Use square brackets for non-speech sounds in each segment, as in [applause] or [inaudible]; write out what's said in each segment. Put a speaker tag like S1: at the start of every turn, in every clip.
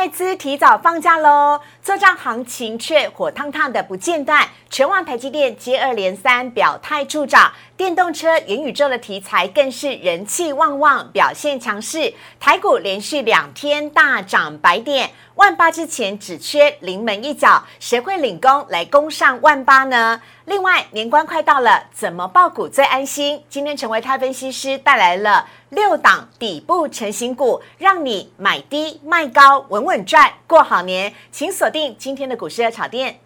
S1: 外资提早放假喽，做账行情却火烫烫的不间断。全网台积电接二连三表态助涨，电动车、元宇宙的题材更是人气旺旺，表现强势。台股连续两天大涨百点，万八之前只缺临门一脚，谁会领功来攻上万八呢？另外，年关快到了，怎么报股最安心？今天成为泰分析师带来了六档底部成型股，让你买低卖高，稳稳赚，过好年。请锁定今天的股市热炒店。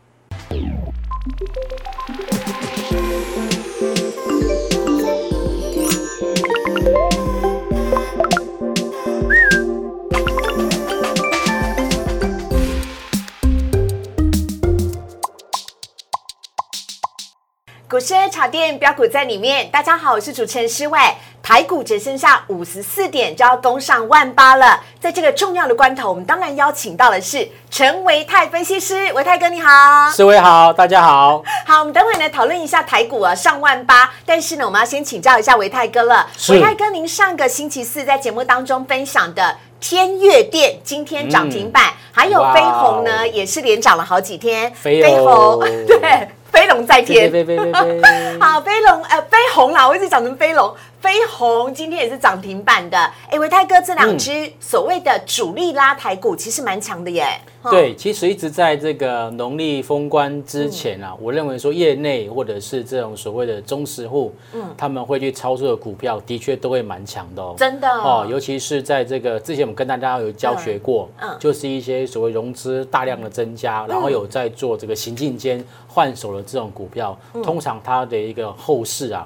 S1: 股市茶店标股在里面，大家好，我是主持人施伟。台股只剩下五十四点就要攻上万八了，在这个重要的关头，我们当然邀请到的是陈维泰分析师，维泰哥你好，
S2: 施伟好，大家好。
S1: 好，我们等会呢讨论一下台股啊上万八，但是呢，我们要先请教一下维泰哥了。维泰哥，您上个星期四在节目当中分享的天悦电今天涨停板，还有飞鸿呢也是连涨了好几天，
S2: 飞鸿 [laughs]
S1: 对。飞龙在天，
S2: 飞飞飞飞 [laughs]
S1: 好，飞龙呃，飞鸿啦，我一直讲成飞龙。飞鸿今天也是涨停板的，哎，维泰哥这两只所谓的主力拉抬股其实蛮强的耶。
S2: 对，其实一直在这个农历封关之前啊，我认为说业内或者是这种所谓的中实户，嗯，他们会去操作的股票，的确都会蛮强的哦。
S1: 真的。哦，
S2: 尤其是在这个之前我们跟大家有教学过，嗯，就是一些所谓融资大量的增加，然后有在做这个行进间换手的这种股票，通常它的一个后市啊，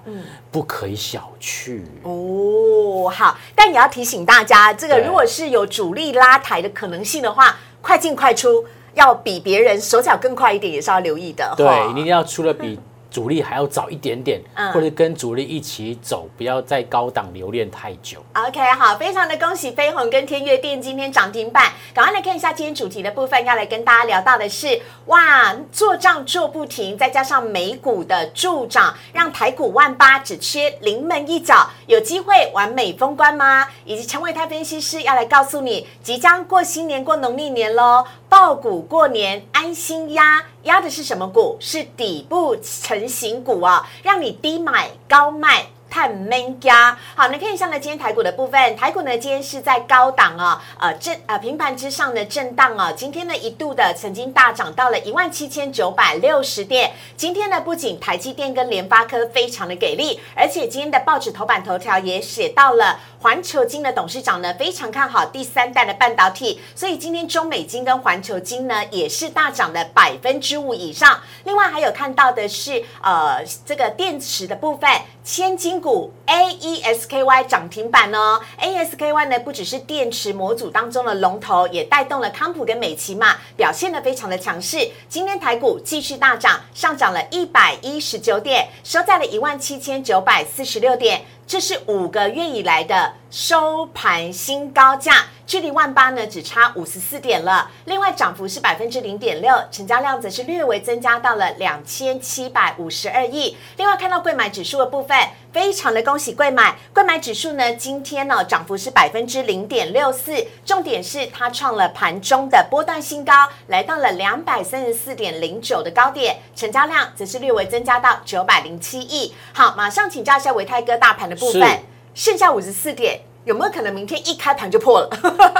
S2: 不可以小觑。
S1: 哦，好，但也要提醒大家，这个如果是有主力拉抬的可能性的话，快进快出，要比别人手脚更快一点，也是要留意的。
S2: 对，你一定要出了比。主力还要早一点点，或者跟主力一起走，不要在高档留恋太久。
S1: OK，好，非常的恭喜飞鸿跟天悦电今天涨停板。赶快来看一下今天主题的部分，要来跟大家聊到的是，哇，做账做不停，再加上美股的助涨，让台股万八只缺临门一脚，有机会完美封关吗？以及陈伟泰分析师要来告诉你，即将过新年过农历年喽。爆股过年安心压，压的是什么股？是底部成型股啊，让你低买高卖。探闷家，好，那看一下呢，今天台股的部分，台股呢今天是在高档啊，呃震呃平盘之上的震荡啊，今天呢一度的曾经大涨到了一万七千九百六十点，今天呢不仅台积电跟联发科非常的给力，而且今天的报纸头版头条也写到了环球金的董事长呢非常看好第三代的半导体，所以今天中美金跟环球金呢也是大涨了百分之五以上，另外还有看到的是呃这个电池的部分。千金股 A E S K Y 涨停板哦，A S K Y 呢不只是电池模组当中的龙头，也带动了康普跟美奇嘛，表现的非常的强势。今天台股继续大涨，上涨了一百一十九点，收在了一万七千九百四十六点。这是五个月以来的收盘新高价，距离万八呢只差五十四点了。另外涨幅是百分之零点六，成交量则是略微增加到了两千七百五十二亿。另外看到贵买指数的部分。非常的恭喜贵买，贵买指数呢，今天呢涨幅是百分之零点六四，重点是它创了盘中的波段新高，来到了两百三十四点零九的高点，成交量则是略微增加到九百零七亿。好，马上请教一下维泰哥大盘的部分，剩下五十四点，有没有可能明天一开盘就破了？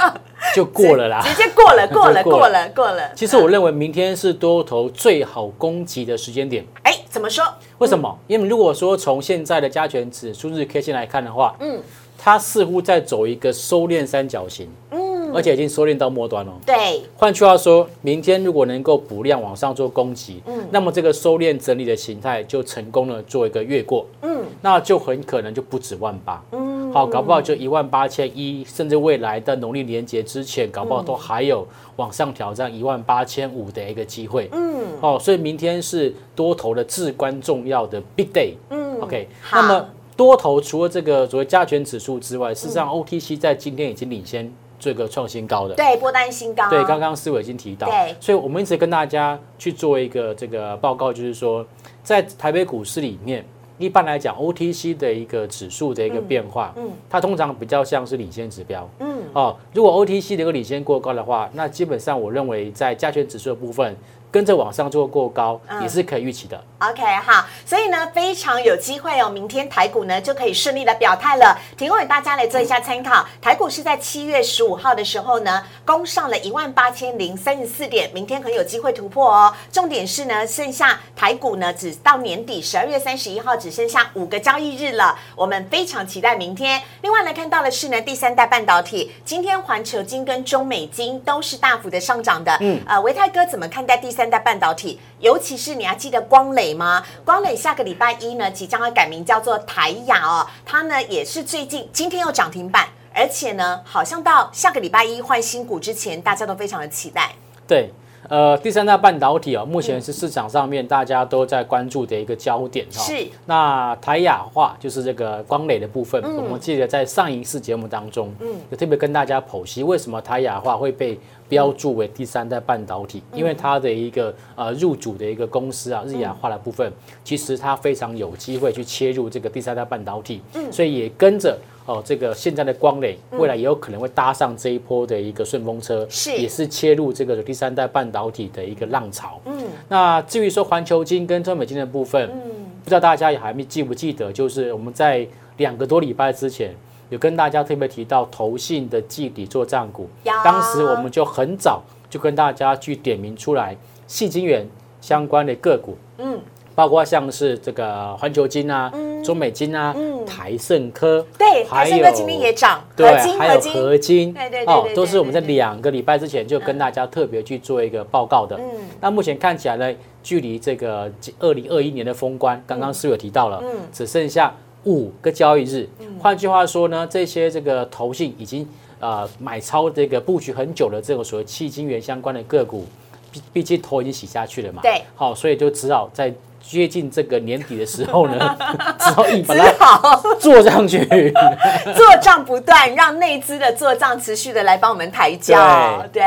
S1: [laughs]
S2: 就过了啦，
S1: 直接过了，[laughs] 过了，过了，过了。
S2: 其实我认为明天是多头最好攻击的时间点。
S1: 哎，怎么说？
S2: 为什么？因为如果说从现在的加权指数日 K 线来看的话，嗯，它似乎在走一个收敛三角形，嗯，而且已经收敛到末端了。
S1: 对。
S2: 换句话说，明天如果能够补量往上做攻击，嗯，那么这个收敛整理的形态就成功了，做一个越过，嗯，那就很可能就不止万八，嗯。好，搞不好就一万八千一，甚至未来的农历年节之前，搞不好都还有往上挑战一万八千五的一个机会。嗯，哦，所以明天是多头的至关重要的 big day。嗯，OK。那么多头除了这个所谓加权指数之外，事实上 OTC 在今天已经领先这个创新高的。
S1: 对，波段新高。
S2: 对，刚刚思伟已经提到。
S1: 对，
S2: 所以我们一直跟大家去做一个这个报告，就是说在台北股市里面。一般来讲，OTC 的一个指数的一个变化，嗯，它通常比较像是领先指标，嗯，哦，如果 OTC 的一个领先过高的话，那基本上我认为在加权指数的部分。跟着往上做过高，也是可以预期的。
S1: OK，好，所以呢，非常有机会哦，明天台股呢就可以顺利的表态了，提供给大家来做一下参考。台股是在七月十五号的时候呢，攻上了一万八千零三十四点，明天很有机会突破哦。重点是呢，剩下台股呢，只到年底十二月三十一号只剩下五个交易日了，我们非常期待明天。另外呢看到的是呢，第三代半导体，今天环球金跟中美金都是大幅的上涨的。嗯，呃，维泰哥怎么看待第？三代半导体，尤其是你还记得光磊吗？光磊下个礼拜一呢，即将要改名叫做台雅哦。它呢也是最近今天又涨停板，而且呢，好像到下个礼拜一换新股之前，大家都非常的期待。
S2: 对。呃，第三代半导体哦，目前是市场上面大家都在关注的一个焦点
S1: 哈。是。
S2: 那台雅化就是这个光磊的部分，我们记得在上一次节目当中，嗯，有特别跟大家剖析为什么台雅化会被标注为第三代半导体，因为它的一个呃入主的一个公司啊，日亚化的部分，其实它非常有机会去切入这个第三代半导体，嗯，所以也跟着。哦，这个现在的光磊未来也有可能会搭上这一波的一个顺风车，
S1: 是。
S2: 也是切入这个第三代半导体的一个浪潮。嗯，那至于说环球金跟中美金的部分，嗯，不知道大家也还没记不记得，就是我们在两个多礼拜之前有跟大家特别提到投信的季底做账股，当时我们就很早就跟大家去点名出来细金元相关的个股，嗯。包括像是这个环球金啊、中美金啊、台盛科，
S1: 对，台盛科今天也涨，
S2: 对，还有合金，
S1: 对对哦，
S2: 都是我们在两个礼拜之前就跟大家特别去做一个报告的。嗯，那目前看起来呢，距离这个二零二一年的封关，刚刚是有提到了，嗯，只剩下五个交易日。换句话说呢，这些这个投信已经呃买超这个布局很久的这种所谓迄金元相关的个股，毕毕竟头已经洗下去了嘛，
S1: 对，
S2: 好，所以就只好在。接近这个年底的时候呢，[laughs]
S1: 只好一把它
S2: 做上去，[laughs]
S1: 做账不断，让内资的做账持续的来帮我们抬轿。对，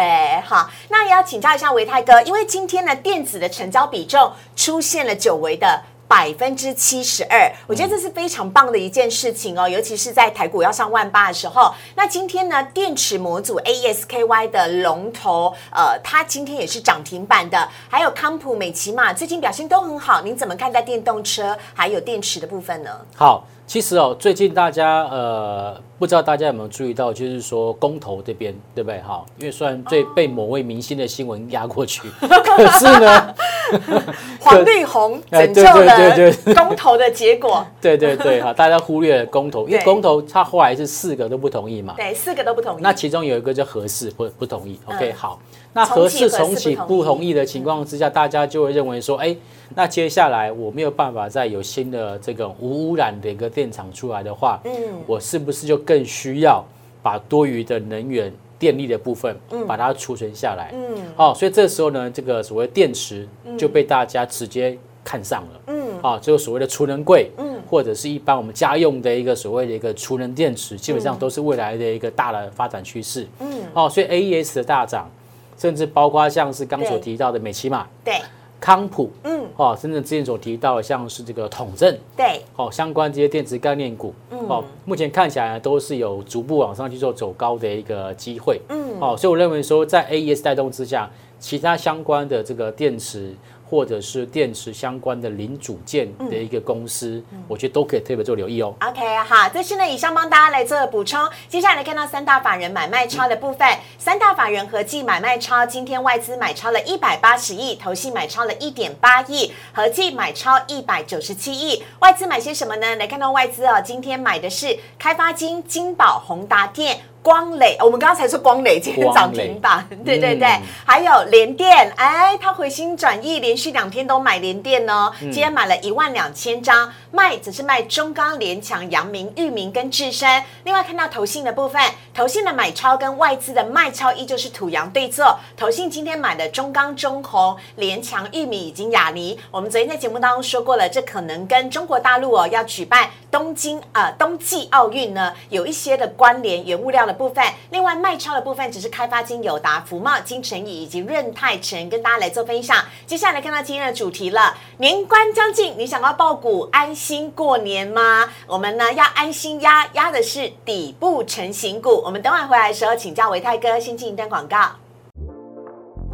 S1: 好，那也要请教一下维泰哥，因为今天呢，电子的成交比重出现了久违的。百分之七十二，我觉得这是非常棒的一件事情哦，尤其是在台股要上万八的时候。那今天呢，电池模组 ASKY 的龙头，呃，它今天也是涨停板的。还有康普、美奇玛最近表现都很好，您怎么看待电动车还有电池的部分呢？
S2: 好。其实哦，最近大家呃，不知道大家有没有注意到，就是说公投这边，对不对？哈，因为虽然最被某位明星的新闻压过去，[laughs] 可是呢，[laughs]
S1: 黄绿红拯救了公投的结果。[laughs]
S2: 对对对，哈，大家忽略了公投，因为公投他后来是四个都不同意嘛。
S1: 对，四个都不同意。
S2: 那其中有一个叫合适不不同意。OK，好。那合适重启不同意的情况之下，大家就会认为说，哎，那接下来我没有办法再有新的这个无污染的一个电厂出来的话，嗯，我是不是就更需要把多余的能源电力的部分，嗯，把它储存下来，嗯，好，所以这时候呢，这个所谓电池就被大家直接看上了，嗯，啊，这个所谓的储能柜，嗯，或者是一般我们家用的一个所谓的一个储能电池，基本上都是未来的一个大的发展趋势，嗯，哦，所以 AES 的大涨。甚至包括像是刚所提到的美骑马，
S1: 对，
S2: 康普，嗯，哦，甚至之前所提到的像是这个统正，
S1: 对，
S2: 哦，相关这些电池概念股，哦，目前看起来都是有逐步往上去做走高的一个机会，嗯，哦，所以我认为说在 AES 带动之下，其他相关的这个电池。或者是电池相关的零组件的一个公司，我觉得都可以特别做留意哦。
S1: OK，好，这是呢以上帮大家来做补充。接下来看到三大法人买卖超的部分，三大法人合计买卖超，今天外资买超了一百八十亿，投信买超了一点八亿，合计买超一百九十七亿。外资买些什么呢？来看到外资哦，今天买的是开发金、金宝、宏达电。光磊，我们刚刚才说光磊今天涨停板，对对对，还有联电，哎，他回心转意，连续两天都买联电哦，今天买了一万两千张，卖只是卖中钢、联强、阳明、裕民跟智深。另外看到投信的部分，投信的买超跟外资的卖超依旧是土洋对坐，投信今天买的中钢、中红、联强、裕民以及雅尼，我们昨天在节目当中说过了，这可能跟中国大陆哦要举办东京啊冬季奥运呢有一些的关联，原物料的。部分，另外卖超的部分只是开发金友达、福茂、金城乙以及润泰城跟大家来做分享。接下来看到今天的主题了，年关将近，你想要爆股安心过年吗？我们呢要安心压压的是底部成型股。我们等会回来的时候请教维泰哥，先进一段广告，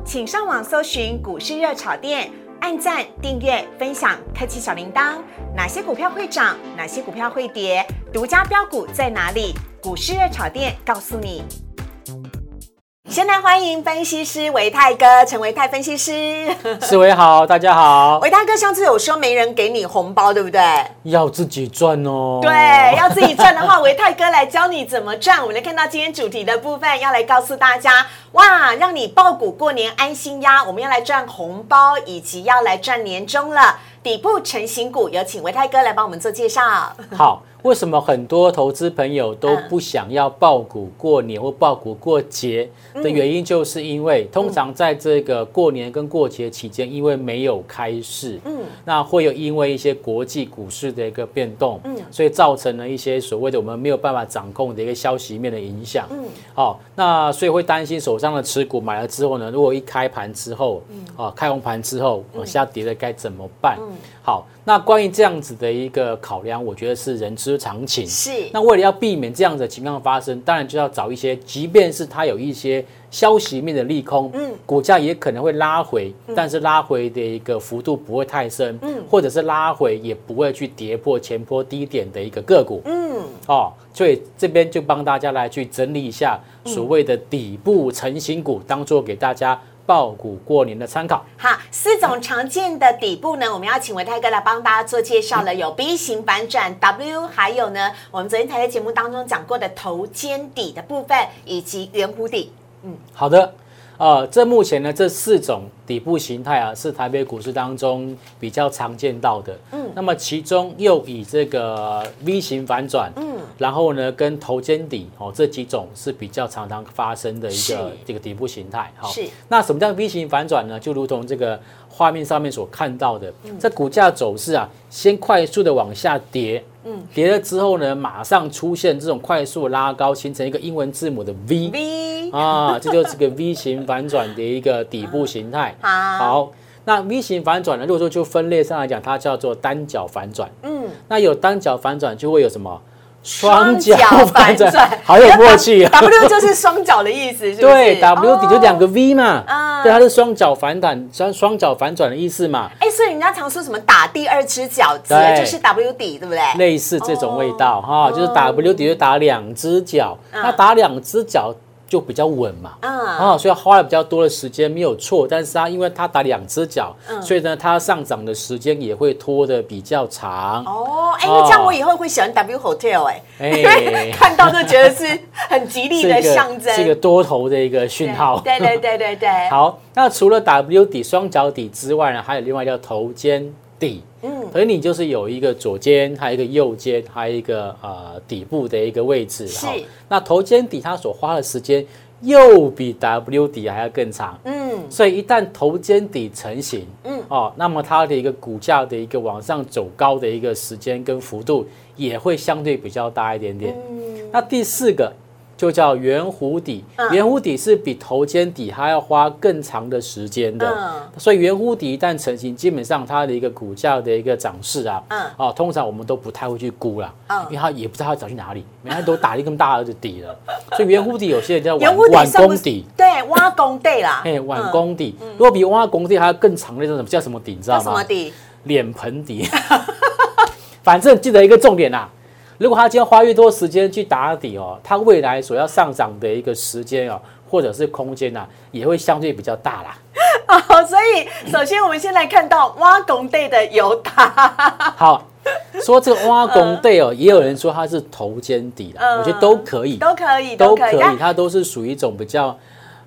S1: 请上网搜寻股市热炒店。按赞、订阅、分享，开启小铃铛。哪些股票会涨？哪些股票会跌？独家标股在哪里？股市热炒店告诉你。先来欢迎分析师维泰哥，陈维泰分析师。
S2: 四维好，大家好。
S1: 维泰哥上次有说没人给你红包，对不对？
S2: 要自己赚哦。
S1: 对，要自己赚的话，维泰哥来教你怎么赚。我们来看到今天主题的部分，要来告诉大家，哇，让你爆股过年安心呀！我们要来赚红包，以及要来赚年终了。底部成型股，有请维泰哥来帮我们做介绍。
S2: 好。为什么很多投资朋友都不想要爆股过年或爆股过节的原因，就是因为通常在这个过年跟过节期间，因为没有开市，嗯，那会有因为一些国际股市的一个变动，嗯，所以造成了一些所谓的我们没有办法掌控的一个消息面的影响，嗯，好，那所以会担心手上的持股买了之后呢，如果一开盘之后，嗯，啊，开红盘之后往下跌了该怎么办？嗯，好。那关于这样子的一个考量，我觉得是人之常情。
S1: 是。
S2: 那为了要避免这样的情况发生，当然就要找一些，即便是它有一些消息面的利空，嗯，股价也可能会拉回，但是拉回的一个幅度不会太深，嗯，或者是拉回也不会去跌破前波低点的一个个股，嗯，哦，所以这边就帮大家来去整理一下所谓的底部成型股，当做给大家。爆股过年的参考。
S1: 好，四种常见的底部呢，我们要请维泰哥来帮大家做介绍了。有 B 型反转 W，还有呢，我们昨天台在节目当中讲过的头肩底的部分，以及圆弧底。
S2: 嗯，好的。呃，这目前呢，这四种底部形态啊，是台北股市当中比较常见到的。嗯，那么其中又以这个 V 型反转，嗯，然后呢，跟头肩底哦这几种是比较常常发生的一个这个底部形态。
S1: 好，是。
S2: 那什么叫 V 型反转呢？就如同这个画面上面所看到的，在股价走势啊，先快速的往下跌。嗯跌了之后呢，马上出现这种快速拉高，形成一个英文字母的 V 啊，这就是个 V 型反转的一个底部形态。[laughs] 好，那 V 型反转呢，如果说就分类上来讲，它叫做单脚反转。嗯，那有单脚反转就会有什么？
S1: 双脚反转，
S2: 好有默契
S1: 啊！[laughs] W 就是双脚的意思是，
S2: 对，W 底就两个 V 嘛，啊，对，它是双脚反转，双双脚反转的意思嘛。
S1: 哎，所以人家常说什么打第二只脚，对，就是 W 底，对不对？
S2: 类似这种味道哈，就是 W 底就打两只脚，那打两只脚。就比较稳嘛，啊，所以花了比较多的时间没有错，但是它因为它打两只脚，所以呢，它上涨的时间也会拖的比较长。
S1: 哦，哎，那这样我以后会喜欢 W Hotel 哎，因为 [laughs] 看到就觉得是很吉利的 [laughs] 象征，
S2: 是一个多头的一个讯号。
S1: 对对对对对。[laughs]
S2: 好，那除了 W 底双脚底之外呢，还有另外叫头肩。底，嗯，而你就是有一个左肩，还有一个右肩，还有一个呃底部的一个位置，
S1: 是。
S2: 那头肩底它所花的时间又比 W 底还要更长，嗯，所以一旦头肩底成型，嗯，哦，那么它的一个股价的一个往上走高的一个时间跟幅度也会相对比较大一点点。嗯，那第四个。就叫圆弧底，圆弧底是比头肩底还要花更长的时间的，所以圆弧底一旦成型，基本上它的一个股价的一个涨势啊，哦，通常我们都不太会去估了，因为它也不知道它涨去哪里，每天都打一个大的底了，[laughs] 所以圆弧底有些人叫碗碗工底，
S1: 对，挖工底啦，
S2: 哎，碗工底，如果比挖工底还要更长的那种，叫什么底？你知道吗？
S1: 什么底？
S2: 脸盆底，[laughs] 反正记得一个重点啊。如果他今天花越多时间去打底哦，他未来所要上涨的一个时间哦，或者是空间呐，也会相对比较大啦。[laughs]
S1: 哦，所以首先我们先来看到挖工队的油打。[laughs]
S2: 好，说这个挖工队哦，也有人说它是头肩底的，我觉得都可以，
S1: 都可以，都可以，
S2: 它都是属于一种比较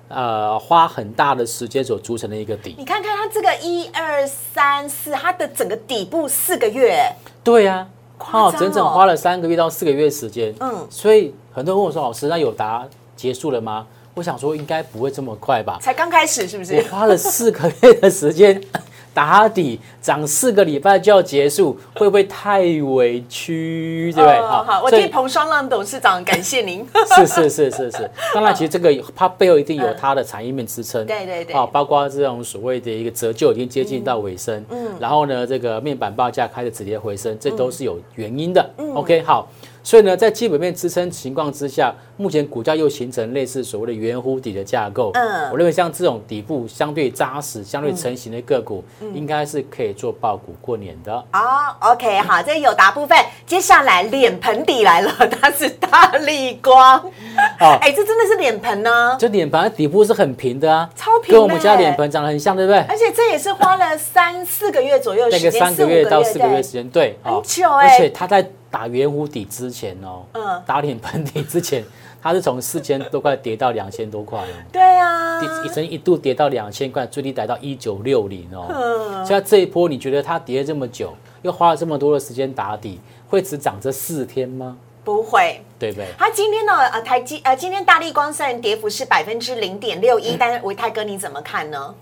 S2: 呃花很大的时间所组成的一个底。
S1: 你看看它这个一二三四，它的整个底部四个月。
S2: 对呀。哦，整整花了三个月到四个月时间，嗯，所以很多人问我说：“老师，那有答结束了吗？”我想说，应该不会这么快吧？
S1: 才刚开始是不是？
S2: 我花了四个月的时间，[laughs] 打底涨四个礼拜就要结束，会不会太委屈？对不对？
S1: 哦好，我替彭双浪董事长感谢您。[laughs]
S2: 是是是是是，当然，其实这个它背后一定有它的产业面支撑，[laughs]
S1: 对对对
S2: 啊，包括这种所谓的一个折旧已经接近到尾声，嗯，然后呢，这个面板报价开始止跌回升，这都是有原因的。OK，好，所以呢，在基本面支撑情况之下，目前股价又形成类似所谓的圆弧底的架构，
S1: 嗯
S2: 我认为像这种底部相对扎实、相对成型的个股，应该是可以做爆股过年的。
S1: 哦，OK，好，这有答部分。接下来脸盆底来了，它是大力光。[laughs]
S2: 哦
S1: 哎，这真的是脸盆呢，
S2: 这脸盆底部是很平的啊，
S1: 超平
S2: 跟我们家脸盆长得很像，对不对？
S1: 而且这也是花了三四个月左右时间，[laughs]
S2: 三个月到四个月
S1: 对
S2: 时间，对，
S1: 很
S2: 哦
S1: 久哎
S2: 而且它在打圆弧底之前哦，
S1: 嗯
S2: 打脸盆底之前，它是从四千多块跌到两千多块哦，
S1: 对啊，
S2: 一曾一度跌到两千块，最低来到一九六零哦。
S1: 嗯，
S2: 现在这一波，你觉得它跌了这么久，又花了这么多的时间打底，会只涨这四天吗？
S1: 不会。
S2: 对不对？
S1: 它今天呢，呃，台积呃，今天大力光虽然跌幅是百分之零点六一，[laughs] 但是维泰哥你怎么看呢？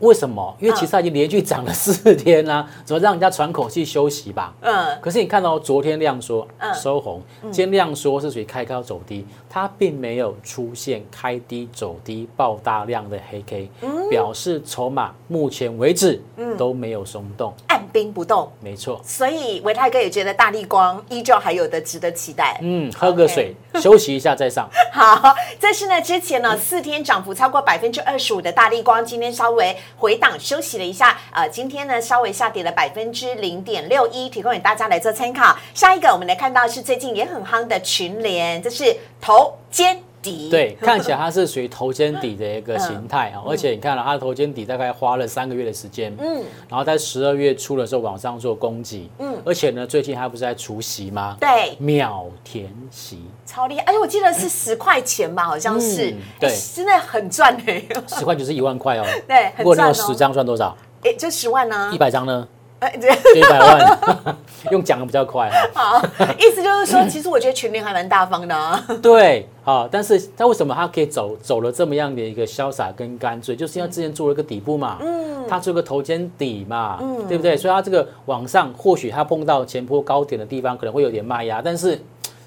S2: 为什么？因为
S1: 嗯
S2: 其实它已经连续涨了四天啦、[laughs] 怎么让人家喘口气休息吧？
S1: 嗯，
S2: 可是你看到昨天亮说
S1: 嗯
S2: 收红，今天亮说是属于开高走低，它并没有出现开低走低爆大量的黑 K，表示筹码目前为止都没有松动，
S1: 按兵不动，
S2: 没错。
S1: 所以维泰哥也觉得大力光依旧还有的值得期待。
S2: 嗯，喝个水 [laughs] 休息一下再上。
S1: 好，这是呢之前呢四天涨幅超过百分之二十五的大力光，今天稍微回档休息了一下，呃，今天呢稍微下跌了百分之零点六一，提供给大家来做参考。下一个我们来看到是最近也很夯的群联，这是头肩底，
S2: 对，看起来它是属于头肩底的一个形态啊，而且你看了它的头肩底大概花了三个月的时间，嗯，然后在十二月初的时候往上做攻击，嗯，而且呢，最近它不是在除息吗？
S1: 对，
S2: 秒填息，
S1: 超厉害，而且我记得是十块钱吧，好像是，
S2: 嗯对。
S1: 哎真的很赚哎，
S2: 十块就是一万块哦。[laughs]
S1: 对，很
S2: 如果你有十张赚多少？
S1: 哎，就十万呢
S2: 一，百张呢？
S1: 哎，
S2: 一百万，[laughs] 用讲的比较快哈。
S1: 好，意思就是说，[laughs] 其实我觉得群联还蛮大方的啊，
S2: 对，好，但是他为什么他可以走走了这么样的一个潇洒跟干脆？就是因为之前做了一个底部嘛，嗯，他做个头肩底嘛，嗯，对不对？所以他这个往上，或许他碰到前坡高点的地方可能会有点卖压，但是。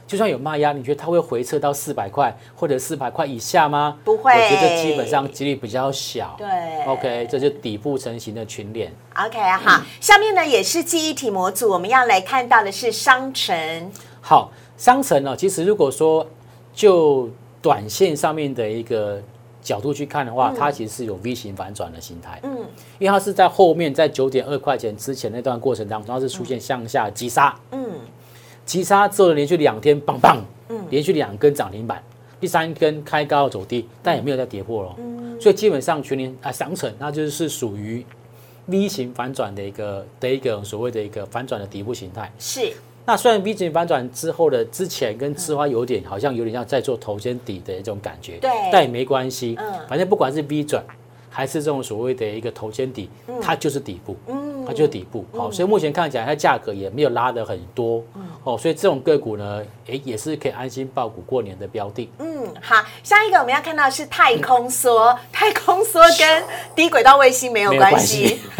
S2: 就算有卖压，你觉得它会回撤到四百块或者四百块以下吗？
S1: 不会
S2: 我觉得基本上几率比较小。
S1: 对
S2: ，OK，这就底部成型的群联。
S1: OK，好，下面呢也是记忆体模组，我们要来看到的是商城，
S2: 好，商城呢，其实如果说就短线上面的一个角度去看的话，它其实是有 V 型反转的形态。嗯，因为它是在后面在九点二块钱之前那段过程当中，它是出现向下急杀。
S1: 嗯，
S2: 急杀之后连续两天棒棒，嗯，连续两根涨停板，第三根开高走低，但也没有再跌破了。嗯，所以基本上全年啊商城那就是属于 V 型反转的一个的一个所谓的一个反转的底部形态。
S1: 是。
S2: 那虽然 V 型反转之后的之前跟之花有点好像有点像在做头肩底的一种感觉，
S1: 对。
S2: 但也没关系，
S1: 嗯。
S2: 反正不管是 V 转还是这种所谓的一个头肩底，它就是底部，
S1: 嗯
S2: 它就是底部，好，所以目前看起来它价格也没有拉的很多，
S1: 嗯
S2: 哦，所以这种个股呢，诶，也是可以安心报股过年的标的。
S1: 嗯，好，下一个我们要看到是太空梭，太空梭跟 [laughs] 低轨道卫星没有关系。[laughs]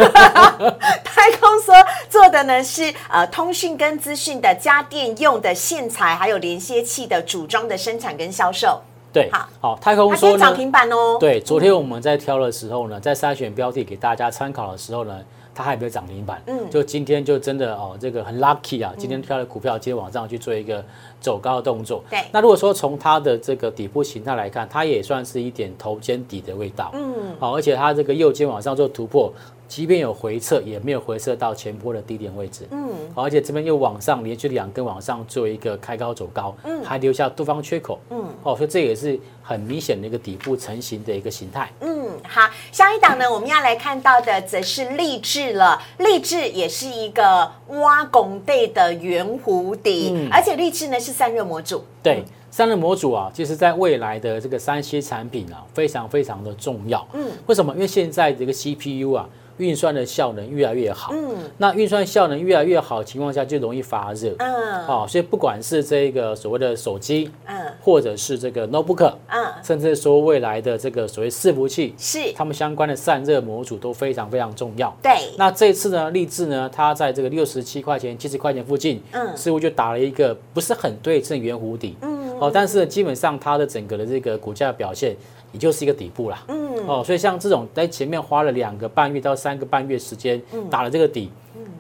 S1: 太空梭做的呢是呃通讯跟资讯的家电用的线材，还有连接器的组装的生产跟销售。
S2: 对，
S1: 好
S2: 好，太空梭呢，
S1: 它今天涨停板哦。
S2: 对，昨天我们在挑的时候呢，在筛选标的给大家参考的时候呢，它还没有涨停板。嗯，就今天就真的哦，这个很 lucky 啊，今天挑的股票今天往上去做一个走高的动作。
S1: 对
S2: 那如果说从它的这个底部形态来看，它也算是一点头肩底的味道。嗯，好，而且它这个右肩往上做突破。即便有回撤，也没有回撤到前波的低点位置。嗯，好，而且这边又往上连续两根往上做一个开高走高，嗯，还留下多方缺口。嗯，哦，所以这也是很明显的一个底部成型的一个形态。
S1: 嗯，好，下一档呢，我们要来看到的则是励志了。励志也是一个挖拱背的圆弧底，而且励志呢是散热模组。
S2: 对，散热模组啊，其实在未来的这个三 C 产品啊，非常非常的重要。嗯，为什么？因为现在这个 CPU 啊，运算的效能越来越好。嗯，那运算效能越来越好的情况下，就容易发热。
S1: 嗯
S2: 哦，所以不管是这个所谓的手机，
S1: 嗯，
S2: 或者是这个 notebook，
S1: 嗯，
S2: 甚至说未来的这个所谓伺服器，
S1: 是，
S2: 他们相关的散热模组都非常非常重要。
S1: 对，
S2: 那这次呢，立志呢，它在这个六十七块钱、七十块钱附近，
S1: 嗯
S2: 似乎就打了一个不是很对称圆弧底，嗯，哦，但是基本上它的整个的这个股价表现，也就是一个底部啦，嗯，哦，所以像这种在前面花了两个半月到三个半月时间打了这个底。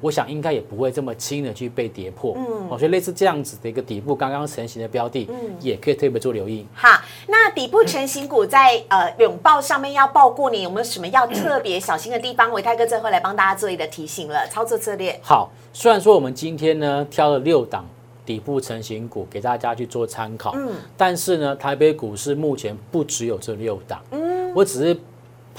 S2: 我想应该也不会这么轻的去被跌破，嗯，哦，所以类似这样子的一个底部刚刚成型的标的，嗯，也可以特别做留意。
S1: 好，那底部成型股在呃拥抱上面要报过年，有没有什么要特别小心的地方？伟泰哥最后来帮大家做一个提醒了，操作策略。
S2: 好，虽然说我们今天呢挑了六档底部成型股给大家去做参考，嗯，但是呢，台北股市目前不只有这六档，嗯，我只是。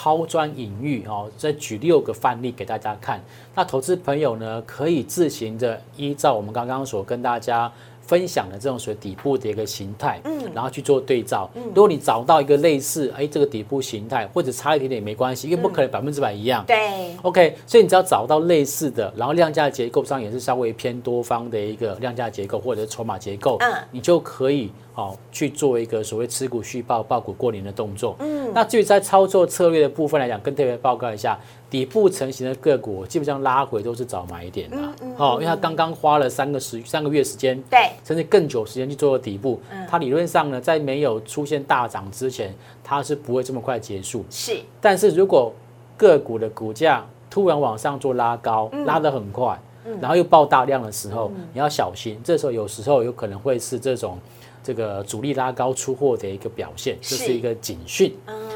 S2: 抛砖引玉哦，再举六个范例给大家看。那投资朋友呢，可以自行的依照我们刚刚所跟大家分享的这种所谓底部的一个形态，嗯，然后去做对照。如果你找到一个类似，哎，这个底部形态或者差一点点也没关系，因为不可能百分之百一样。
S1: 对
S2: ，OK，所以你只要找到类似的，然后量价结构上也是稍微偏多方的一个量价结构或者筹码结构，嗯，你就可以。好，去做一个所谓持股续报、报股过年的动作。嗯，那至于在操作策略的部分来讲，跟特别报告一下，底部成型的个股基本上拉回都是早买点的。嗯哦，因为它刚刚花了三个时三个月时间，
S1: 对，
S2: 甚至更久时间去做底部。嗯，它理论上呢，在没有出现大涨之前，它是不会这么快结束。
S1: 是，
S2: 但是如果个股的股价突然往上做拉高，拉得很快，然后又爆大量的时候，你要小心。这时候有时候有可能会是这种。这个主力拉高出货的一个表现，这是一个警讯。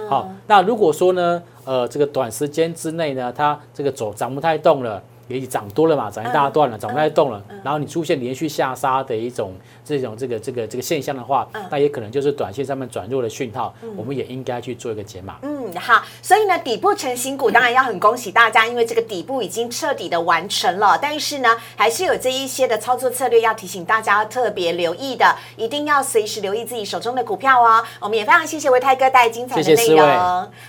S2: 好，那如果说呢，呃，这个短时间之内呢，它这个走涨不太动了。也涨多了嘛，涨一大段了，涨不太动了，然后你出现连续下杀的一种这种这个这个这个现象的话，那也可能就是短线上面转弱的讯号，我们也应该去做一个解码。
S1: 嗯，好，所以呢，底部成型股当然要很恭喜大家，因为这个底部已经彻底的完成了。但是呢，还是有这一些的操作策略要提醒大家特别留意的，一定要随时留意自己手中的股票哦。我们也非常谢谢维泰哥带精彩的内容。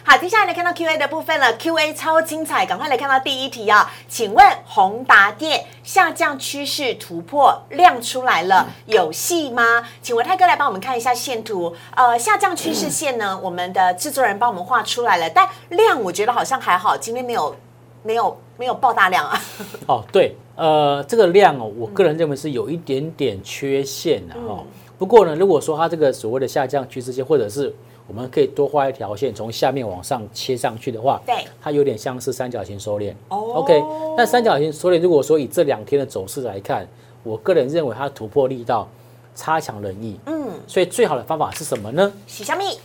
S1: 好，接下来呢，看到 Q A 的部分了，Q A 超精彩，赶快来看到第一题啊，请问。宏达电下降趋势突破量出来了，有戏吗？请文泰哥来帮我们看一下线图。呃，下降趋势线呢，我们的制作人帮我们画出来了，但量我觉得好像还好，今天没有没有没有爆大量啊。[laughs]
S2: 哦，对，呃，这个量哦，我个人认为是有一点点缺陷的哦。不过呢，如果说它这个所谓的下降趋势线，或者是我们可以多画一条线，从下面往上切上去的话，
S1: 对，
S2: 它有点像是三角形收敛。哦，OK，那三角形收敛，如果说以这两天的走势来看，我个人认为它突破力道差强人意。嗯，所以最好的方法是什么呢？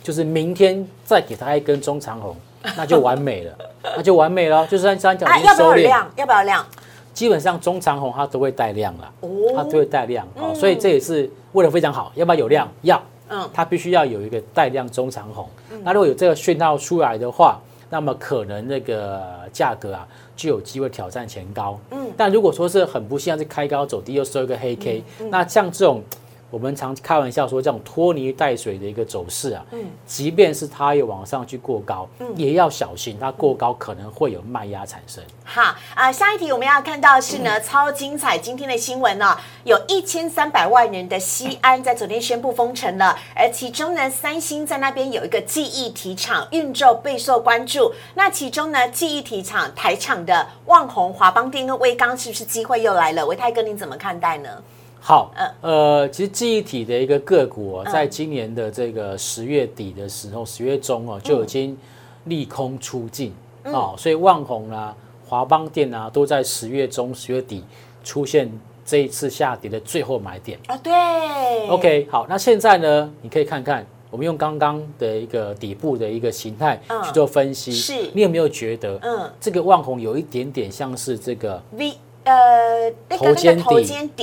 S2: 就是明天再给它一根中长红，[laughs] 那就完美了，那就完美了，就是三三角形收敛。要不
S1: 要量？要不要量？
S2: 基本上中长红它都会带量了，它都会带量。哦，所以这也是为了非常好，要不要有量？要。嗯，它必须要有一个带量中长红。那如果有这个讯号出来的话，那么可能那个价格啊就有机会挑战前高。嗯，但如果说是很不幸是开高走低又收一个黑 K，那像这种。我们常开玩笑说，这种拖泥带水的一个走势啊，嗯，即便是它有往上去过高，嗯，也要小心，它过高可能会有卖压产生。
S1: 好啊，下一题我们要看到是呢，超精彩今天的新闻呢，有一千三百万人的西安在昨天宣布封城了，而其中呢，三星在那边有一个记忆体厂运作备受关注。那其中呢，记忆体厂台厂的旺宏、华邦电跟威刚，是不是机会又来了？维泰哥，您怎么看待呢？
S2: 好，呃，其实记忆体的一个个股哦，在今年的这个十月底的时候，十月中哦，就已经利空出尽哦，所以万宏啊、华邦电啊，都在十月中、十月底出现这一次下跌的最后买点。
S1: 啊。对
S2: ，OK，好，那现在呢，你可以看看，我们用刚刚的一个底部的一个形态去做分析，
S1: 是。
S2: 你有没有觉得，嗯，这个万宏有一点点像是这个
S1: V。呃，
S2: 头肩底，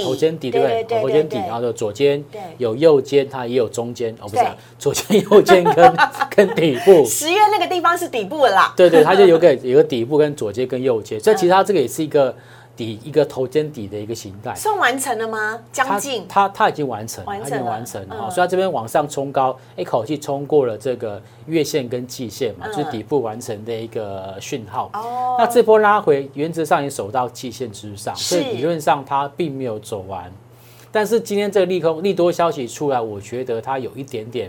S1: 头
S2: 肩底，对不对？头肩底，然后的左肩有右肩，它也有中间，哦，不是，左肩、右肩跟 [laughs] 跟底部。
S1: 十月那个地方是底部啦。
S2: 对对，它就有个有个底部跟左肩跟右肩，所以其实它这个也是一个。底一个头肩底的一个形态，
S1: 算完成了吗？将近，
S2: 它它已经完成，
S1: 完成
S2: 完成了，所以它这边往上冲高，一口气冲过了这个月线跟季线嘛，就是底部完成的一个讯号。哦，那这波拉回，原则上也守到季线之上，所以理论上它并没有走完。但是今天这个利空利多消息出来，我觉得它有一点点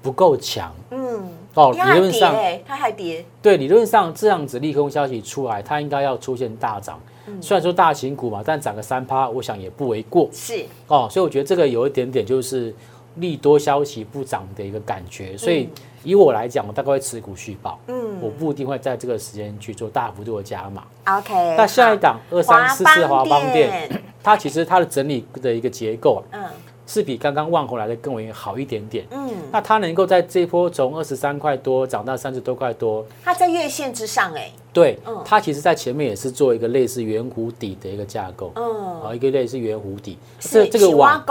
S2: 不够强。
S1: 嗯，
S2: 哦，理论上
S1: 跌，它还跌，
S2: 对，理论上这样子利空消息出来，它应该要出现大涨。
S1: 嗯
S2: 虽然说大型股嘛，但涨个三趴，我想也不为过
S1: 是
S2: 哦。所以我觉得这个有一点点就是利多消息不涨的一个感觉。所以以我来讲，我大概会持股续报，
S1: 嗯
S2: 我不一定会在这个时间去做大幅度的加码。
S1: ，OK。
S2: 那下一档二三四四华邦
S1: 店
S2: 店，，它其实它的整理的一个结构啊，
S1: 嗯
S2: 是比刚刚万红来的更为好一点点。
S1: 嗯，
S2: 那它能够在这一波从二十三块多涨到三十多块多，
S1: 它在月线之上，哎，
S2: 对
S1: 嗯，
S2: 它其实在前面也是做一个类似圆弧底的一个架构，
S1: 嗯，
S2: 啊，一个类似圆弧底。
S1: 是
S2: 这这个碗，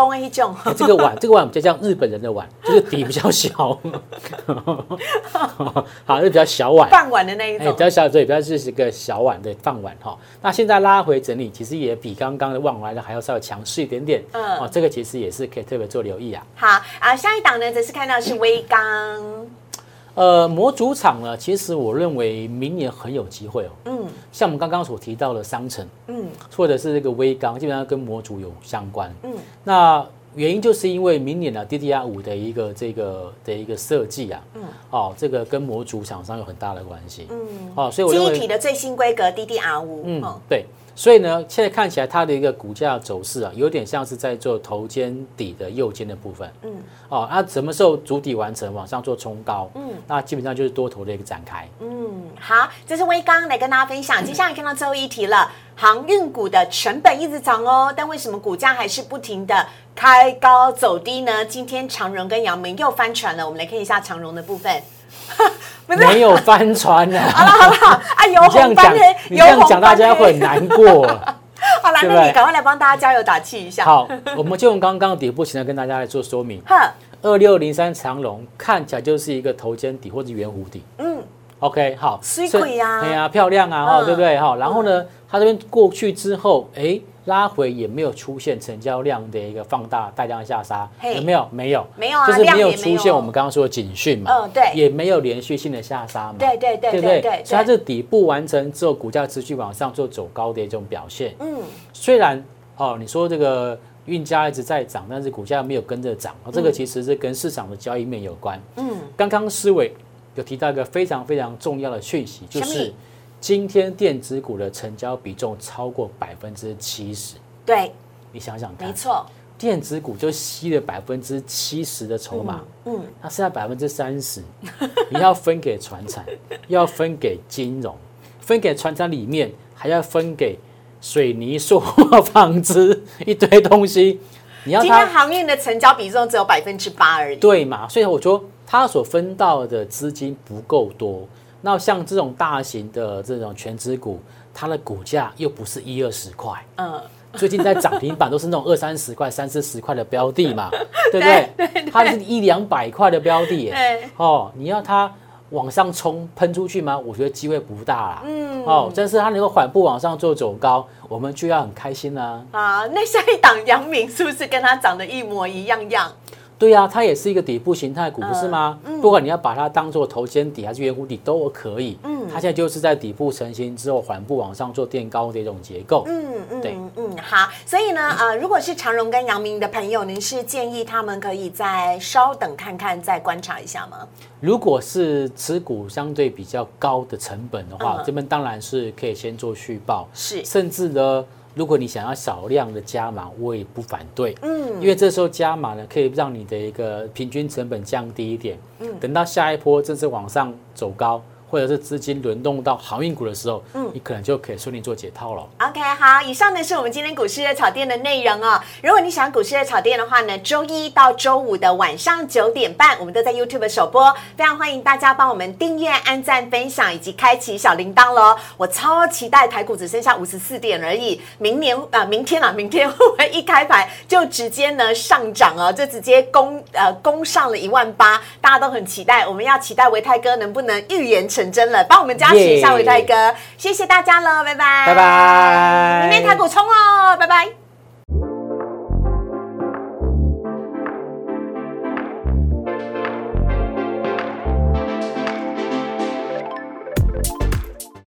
S2: 这个碗，这个碗比较像日本人的碗，就是底比较小，好，是比较小碗。
S1: 饭碗的那一
S2: 哎，
S1: 种
S2: 比，较小，对，比较是一个小碗的饭碗哈。那现在拉回整理，其实也比刚刚的望来的还要稍微强势一点点。
S1: 嗯
S2: 哦，这个其实也是可以特别做留意啊。
S1: 好啊，下一档呢，则是看到是微钢，
S2: 呃，模组厂呢，其实我认为明年很有机会哦。
S1: 嗯。
S2: 像我们刚刚所提到的商城，
S1: 嗯。
S2: 或者是这个微钢，基本上跟模组有相关。
S1: 嗯，
S2: 那原因就是因为明年呢、DDR 五的一个这个的一个设计啊，
S1: 嗯。
S2: 哦，这个跟模组厂商有很大的关系。
S1: 嗯，
S2: 哦，所以我认为
S1: 记忆体的最新规格 DDR 五，
S2: 嗯
S1: 嗯，
S2: 对，所以呢，现在看起来它的一个股价走势啊，有点像是在做头肩底的右肩的部分。
S1: 嗯
S2: 哦，那什么时候主底完成，往上做冲高？
S1: 嗯
S2: 那基本上就是多头的一个展开。
S1: 嗯，好，这是微刚来跟大家分享。接下来看到最后一题了，航运股的成本一直涨哦，但为什么股价还是不停的开高走低呢？今天长荣跟阳明又翻船了，我们来看一下长荣的部分。[laughs]
S2: 没有翻船啊！[laughs]
S1: 好了好了，啊，油
S2: 你这样讲
S1: 红翻黑，，
S2: 你这样讲，大家会很难过。[laughs]
S1: 好了，那你赶快来帮大家加油打气一下。，
S2: 好，我们就用刚刚的底部形态跟大家来做说明。
S1: 呵，
S2: 二六零三长龙看起来就是一个头肩底或者圆弧底。
S1: 嗯，
S2: OK，好，
S1: 水鬼啊。
S2: 哎呀，漂亮啊，哈、
S1: 嗯
S2: 对不对？哈，然后呢，它这边过去之后，哎，拉回也没有出现成交量的一个放大带量下杀，
S1: 嘿。
S2: 有没有？没有，
S1: 没有啊
S2: 就是没有出现我们刚刚说的警讯嘛，
S1: 嗯对。
S2: 也没有连续性的下杀嘛，
S1: 对对对
S2: 对不对？所以它这底部完成之后，股价持续往上做走高的一种表现。
S1: 嗯。
S2: 虽然哦，你说这个运价一直在涨，但是股价没有跟着涨，哦这个其实是跟市场的交易面有关。
S1: 嗯，
S2: 刚刚思伟有提到一个非常非常重要的讯息，就是今天电子股的成交比重超过百分之七十。
S1: 对，
S2: 你想想看，
S1: 没错，
S2: 电子股就吸了百分之七十的筹码，
S1: 嗯，
S2: 那剩下百分之三十，[laughs] 你要分给船产，要分给金融，分给船产里面还要分给水泥、塑化、纺 [laughs] 织一堆东西，你要
S1: 今天
S2: 它
S1: 航运的成交比重只有百分之八而已。
S2: 对嘛？所以我说它所分到的资金不够多。那像这种大型的这种全资股，它的股价又不是一二十块，
S1: 嗯，
S2: 最近在涨停板都是那种二三十块、三四十块的标的嘛，[laughs] 对不对？它是一两百块的标的耶，
S1: 对，
S2: 哦，你要它往上冲喷出去吗？我觉得机会不大啦。
S1: 嗯，
S2: 哦，但是它能够缓步往上做走高，我们就要很开心啦、
S1: 啊，那下一档阳明是不是跟它长得一模一样样？
S2: 对呀、它也是一个底部形态股，不是吗？
S1: 嗯
S2: 不管你要把它当做头肩底还是圆弧底都可以。
S1: 嗯
S2: 它现在就是在底部成型之后缓步往上做垫高的一种结构。
S1: 嗯
S2: 对
S1: 嗯嗯，好，所以呢，呃，如果是长荣跟阳明的朋友，您是建议他们可以再稍等看看，再观察一下吗？
S2: 如果是持股相对比较高的成本的话，
S1: 嗯
S2: 这边当然是可以先做续报，
S1: 是，
S2: 甚至呢，如果你想要少量的加码，我也不反对。
S1: 嗯
S2: 因为这时候加码呢，可以让你的一个平均成本降低一点。
S1: 嗯
S2: 等到下一波正式往上走高，或者是资金轮动到航运股的时候，
S1: 嗯
S2: 你可能就可以顺利做解套了。
S1: OK，好，以上呢是我们今天股市热炒店的内容哦。如果你喜欢股市热炒店的话呢，周一到周五的晚上九点半，我们都在 YouTube 首播，非常欢迎大家帮我们订阅、按赞、分享以及开启小铃铛喽。我超期待台股只剩下五十四点而已，明年啊、呃，明天啊，[laughs] 明天会不会一开盘就直接呢上涨哦，就直接攻呃攻上了一万八，大家都很期待。我们要期待维泰哥能不能预言成真了，帮我们加持一下
S2: 耶
S1: 维泰哥，谢谢大家了，拜拜，
S2: 拜拜。
S1: 明天台股冲哦，拜拜。